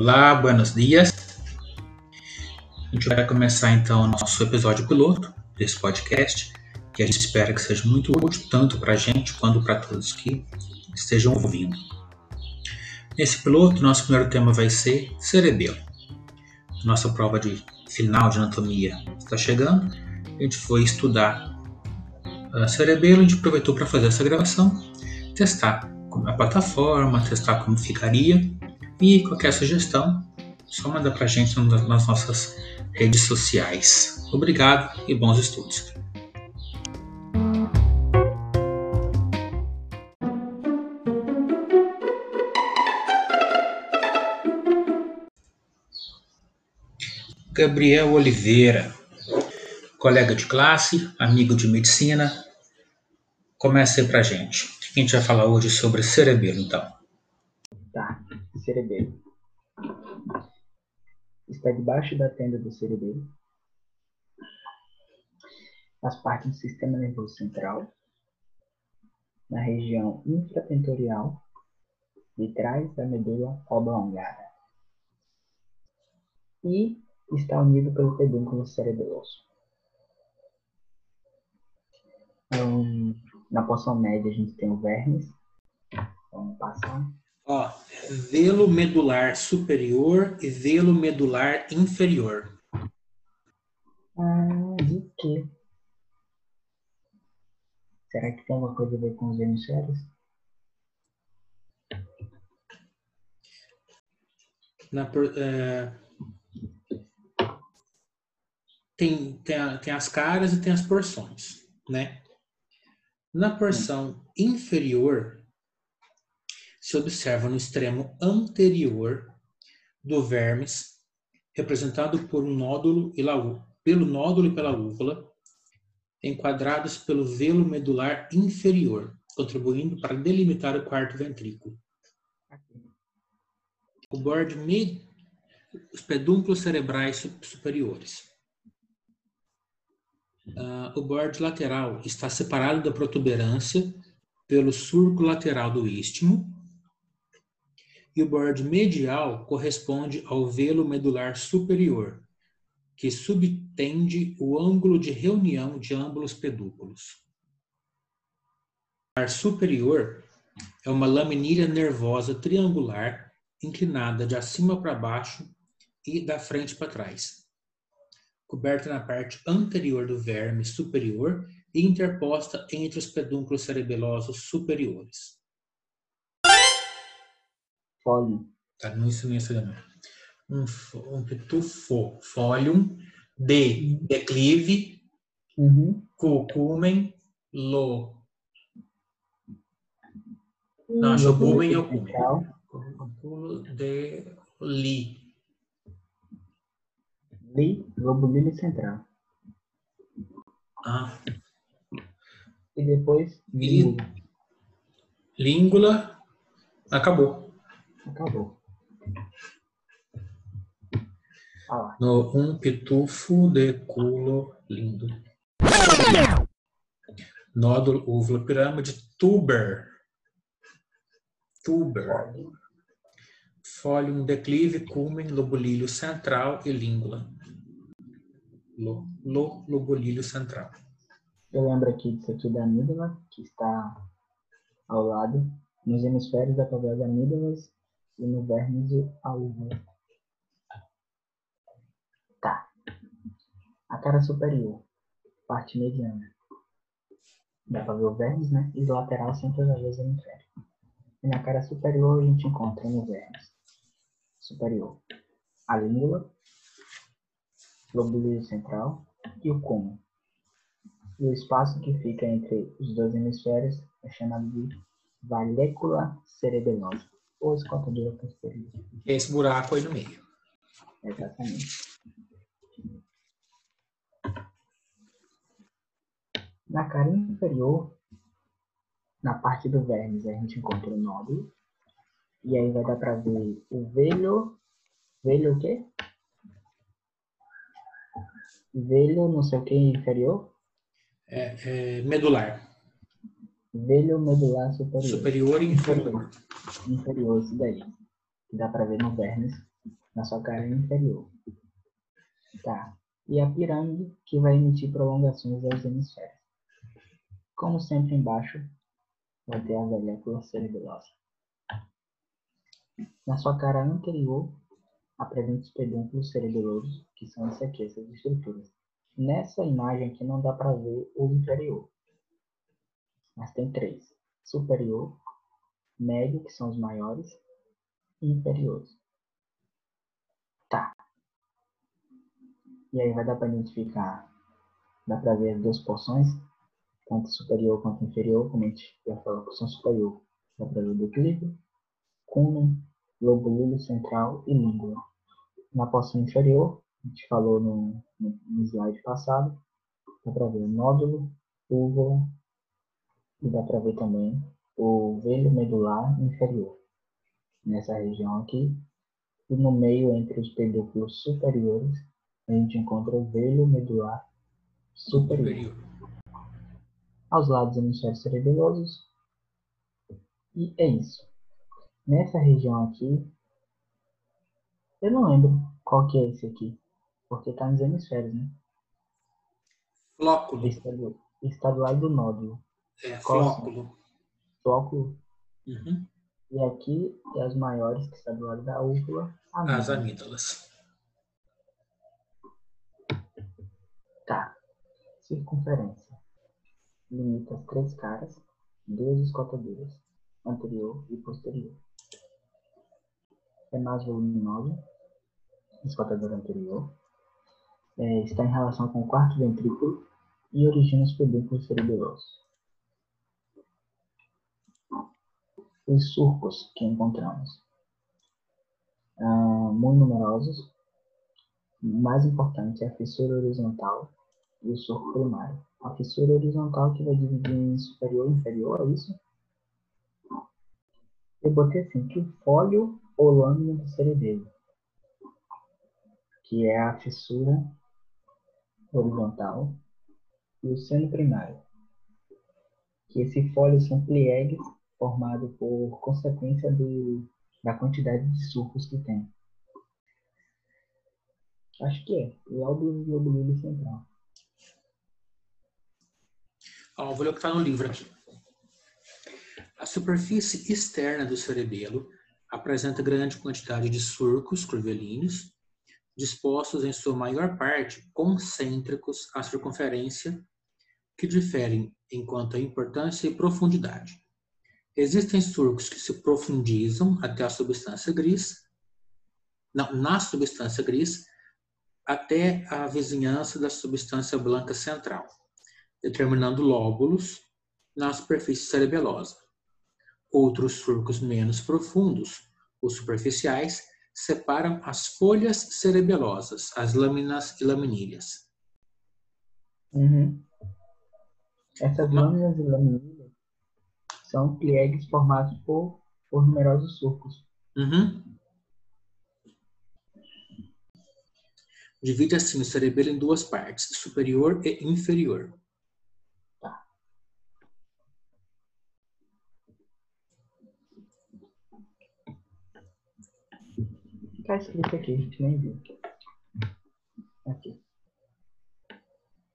Olá, buenos dias. A gente vai começar então nosso episódio piloto desse podcast, que a gente espera que seja muito útil tanto para a gente quanto para todos que estejam ouvindo. Nesse piloto, nosso primeiro tema vai ser cerebelo. Nossa prova de final de anatomia está chegando. A gente foi estudar a cerebelo, a gente aproveitou para fazer essa gravação, testar é a plataforma, testar como ficaria e qualquer sugestão, só manda para a gente nas nossas redes sociais. Obrigado e bons estudos. Gabriel Oliveira, colega de classe, amigo de medicina. Começa aí pra gente. O que a gente vai falar hoje sobre cerebelo, então? Cerebelo. Está debaixo da tenda do cerebelo. Faz parte do sistema nervoso central, na região infratentorial, de trás da medula oblongada. E está unido pelo pedúnculo cerebeloso. Um, na porção média a gente tem o vermes. Vamos passar. Velo medular superior e velo medular inferior. Ah, de quê? Será que tem alguma coisa a ver com os hemisférios? Na, é, tem, tem, tem as caras e tem as porções, né? Na porção inferior, se observa no extremo anterior do vermes, representado por um nódulo e la, pelo nódulo e pela úvula, enquadrados pelo velo medular inferior, contribuindo para delimitar o quarto ventrículo. O borde mid, os pedúnculos cerebrais superiores. Uh, o borde lateral está separado da protuberância pelo surco lateral do istmo e o borde medial corresponde ao velo medular superior, que subtende o ângulo de reunião de ambos os pedúnculos. O medular superior é uma laminilha nervosa triangular inclinada de acima para baixo e da frente para trás coberta na parte anterior do verme superior e interposta entre os pedúnculos cerebelosos superiores. Fólium. Tá, não isso nem um, um pitufo, fólium, de declive, uhum. cucumen, lo. Não, acho que o é o cumen. De li. Li, lobulino central. Ah. E depois, língula. Língula. Acabou. Acabou. Ah no um pitufo de culo lindo. Nódulo, úvula, pirâmide, tuber. Tuber. Fólium, declive, culmen, lobulílio central e língula lo, lo lobulílio central. Eu lembro aqui disso aqui da amígdala, que está ao lado, nos hemisférios da tabela da amígdalas e no vérnice a úvula. Tá. A cara superior, parte mediana. Dá para ver o vérnice, né? E do lateral sempre as vezes hemisfério. E na cara superior a gente encontra no vérnice superior a língula, lobulho central e o cúmulo. E o espaço que fica entre os dois hemisférios é chamado de valécula cerebelosa, ou escotadura posterior. Esse buraco aí no meio. Exatamente. Na cara inferior, na parte do vermes, a gente encontra o nódulo. E aí vai dar para ver o velho. Velho o quê? Velho não sei o que inferior? É, é medular. Velho medular superior. Superior e inferior. Inferior, isso daí. Que dá pra ver no vermes. na sua cara inferior. Tá. E a pirâmide, que vai emitir prolongações aos hemisférios. Como sempre embaixo, vai ter a velhécula cerebelosa. Na sua cara anterior, apresenta os pedúnculos cerebelosos, que são esse aqui, essas estruturas. Nessa imagem aqui não dá para ver o inferior, mas tem três: superior, médio, que são os maiores, e inferiores. Tá. E aí vai dar para identificar, dá para ver as duas porções, tanto superior quanto inferior, como a gente já falou, porção superior dá para ver o equilíbrio, cúmen, lobulilo central e língua. Na porção inferior, a gente falou no, no, no slide passado, dá para ver nódulo, úvula e dá para ver também o velho medular inferior, nessa região aqui. E no meio, entre os pedúnculos superiores, a gente encontra o velho medular superior. Aos lados, hemisférios cerebelosos. E é isso. Nessa região aqui, eu não lembro qual que é esse aqui, porque está nos hemisférios, né? Flóculo. Está do, está do lado do nódulo. É, flóculo. Flóculo. Uhum. E aqui é as maiores, que está do lado da úvula. As amígdalas. Tá. Circunferência. Limita as três caras, duas escotaduras, anterior e posterior. É mais voluminosa, escotadora anterior. É, está em relação com o quarto ventrículo e origina os pedúnculos cerebelosos. Os surcos que encontramos. Ah, muito numerosos. O mais importante é a fissura horizontal e o surco primário. A fissura horizontal que vai dividir em superior e inferior, é isso? Eu botei assim, que o fólio ou lâmina do cerebelo, que é a fissura horizontal, e o seno primário, que esse fólio são pliegues formados por consequência do, da quantidade de surcos que tem. Acho que é. Lóbulo globulino central. Ó, vou ler o que está no livro aqui. A superfície externa do cerebelo apresenta grande quantidade de surcos curvilíneos, dispostos em sua maior parte concêntricos à circunferência, que diferem em quanto à importância e profundidade. Existem surcos que se profundizam até a substância gris, não, na substância gris, até a vizinhança da substância branca central, determinando lóbulos na superfície cerebelosa. Outros surcos menos profundos, os superficiais, separam as folhas cerebelosas, as lâminas e laminilhas. Uhum. Essas lâminas e laminilhas são pliegues formados por, por numerosos surcos. Uhum. Divide assim o cerebelo em duas partes, superior e inferior. Tá escrito aqui, a gente nem viu. Aqui.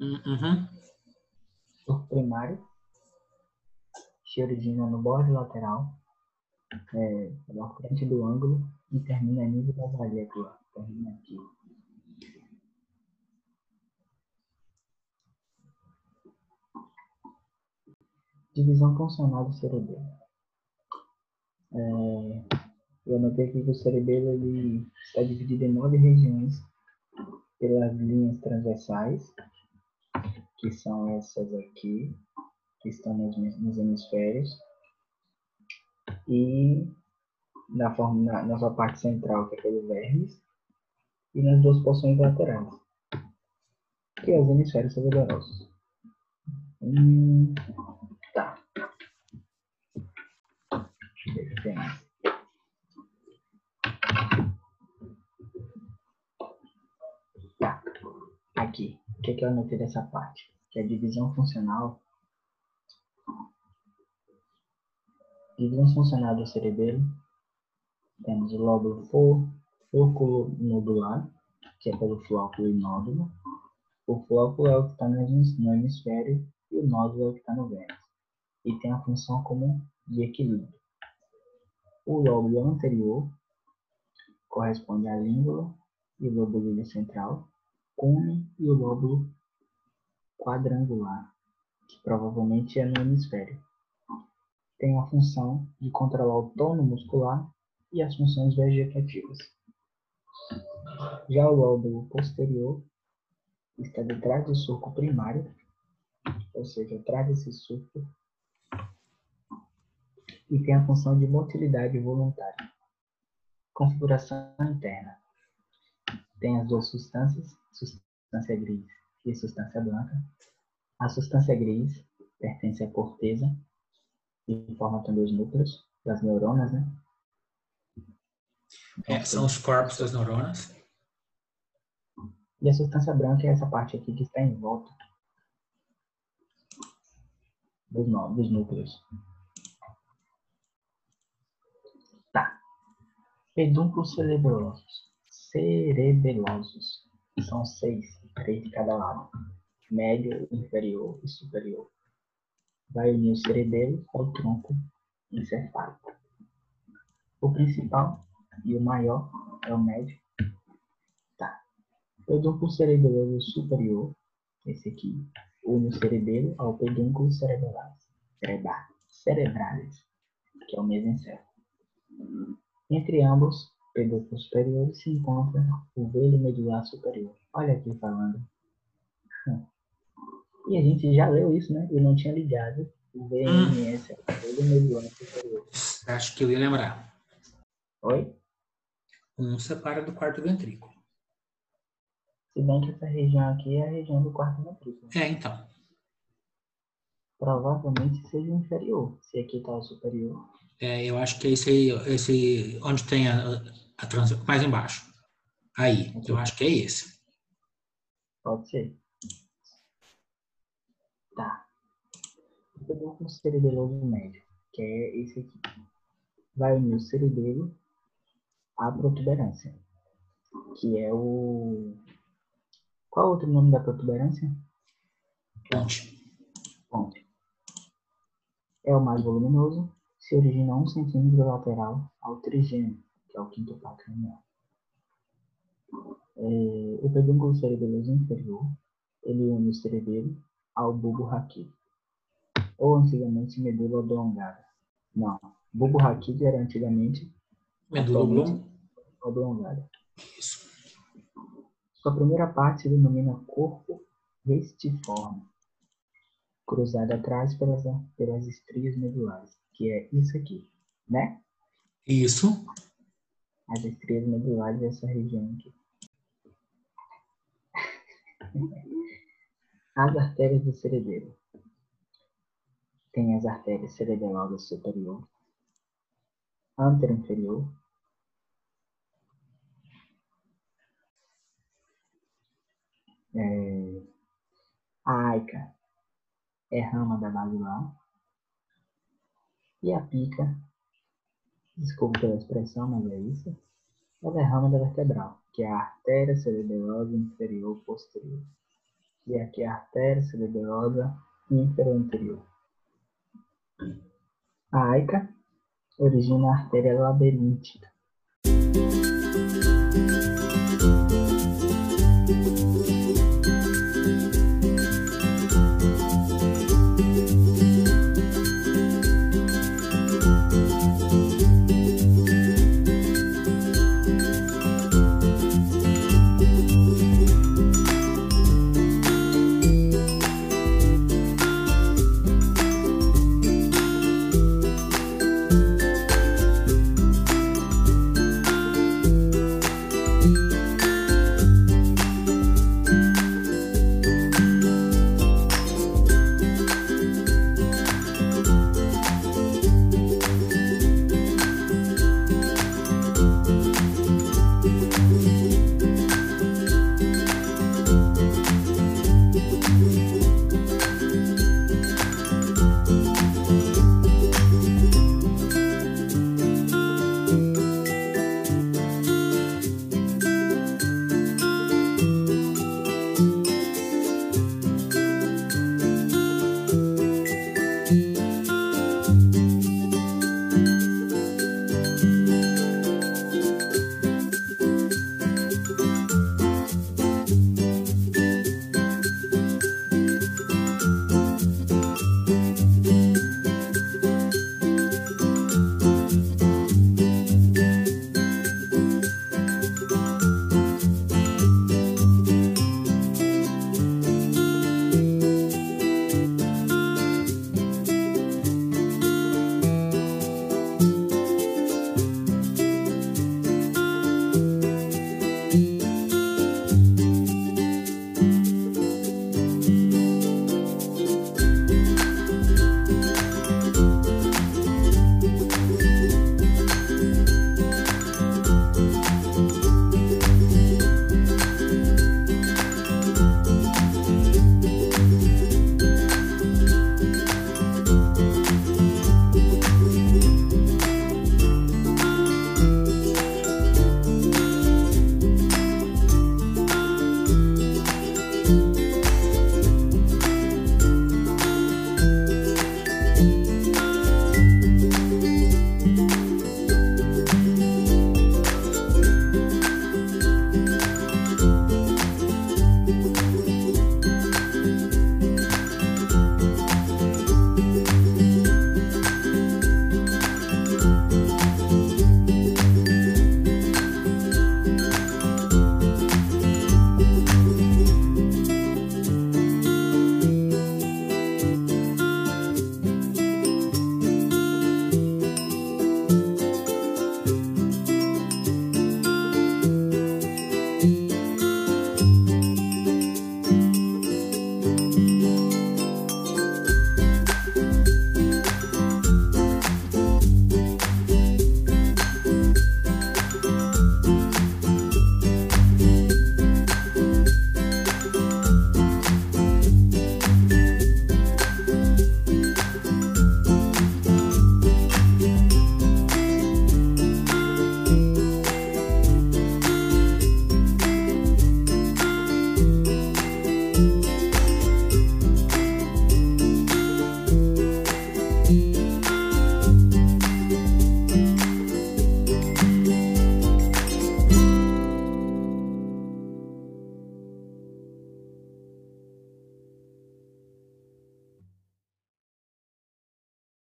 Uhum. Surco primário. Cheirodina no borde lateral. É, frente do ângulo e termina nível da ó. Termina aqui. Divisão funcional do cerebelo. É, eu anotei aqui que o cerebelo ele está dividido em nove regiões pelas linhas transversais, que são essas aqui, que estão nos, nos hemisférios, e na, forma, na, na sua parte central, que é pelo vermes, e nas duas porções laterais, que é os hemisférios cerebrosos. Hum, tá. Deixa eu ver o que tem mais. Tá. Aqui. O que, é que eu anotei dessa parte? Que é a divisão funcional. Divisão funcional do cerebelo. Temos o lóbulo for, flóculo nodular, que é pelo flóculo e nódulo. O flóculo é o que está no hemisfério e o nódulo é o que está no vênus. E tem a função como de equilíbrio. O lóbulo anterior corresponde à língula e lóbulo central, cume e o lóbulo quadrangular, que provavelmente é no hemisfério. Tem a função de controlar o tono muscular e as funções vegetativas. Já o lóbulo posterior está detrás do surco primário, ou seja, atrás desse surco, e tem a função de motilidade voluntária. Configuração interna. Tem as duas substâncias, substância gris e substância branca. A substância gris pertence à corteza e forma também os núcleos das neuronas, né? É, são os corpos das neuronas. E a substância branca é essa parte aqui que está em volta dos, dos núcleos. Tá. Pedúnculos cerebelosos. Cerebelosos. São seis, três de cada lado. Médio, inferior e superior. Vai unir o cerebelo ao tronco encefálico. O principal e o maior é o médio. Tá. Pedúnculo cerebeloso superior, esse aqui, une o cerebelo ao pedúnculo cerebelares, cerebral, cerebralis, que é o mesmo encéfalo. Entre ambos pedúnculos superiores se encontra o velo medular superior. Olha aqui falando. E a gente já leu isso, né? Eu não tinha ligado. O VMS é o velo medular superior. Acho que eu ia lembrar. Oi? Um separa do quarto ventrículo. Se bem que essa região aqui é a região do quarto ventrículo. É, então. Provavelmente seja o inferior, se aqui está o superior. É, eu acho que é esse aí, esse onde tem a, a trans, mais embaixo. Aí, eu acho que é esse. Pode ser. Tá. Eu vou com o cerebeloso médio, que é esse aqui. Vai unir o cerebelo à protuberância, que é o qual é outro nome da protuberância? Ponte. Ponte. É o mais voluminoso, se origina um centímetro lateral ao trigêmeo, que é o quinto par cranial. É, o pedúnculo cerebeloso inferior, ele une o cerebelo ao bulbo raquídeo, ou antigamente medula oblongada. Não, bulbo raquídeo era antigamente medula oblongada. Isso. Sua primeira parte se denomina corpo restiforme, cruzado atrás pelas, pelas estrias medulares, que é isso aqui, né? Isso. As estrias medulares dessa região aqui. As artérias do cerebelo. Tem as artérias cerebelosas superior, inferior É, a aica é rama da basilar. E a pica, desculpa pela expressão, mas é isso, é rama da vertebral, que é a artéria cerebelosa inferior posterior que é aqui é a artéria cerebrosa inferior. A AICA origina a artéria labiríntica.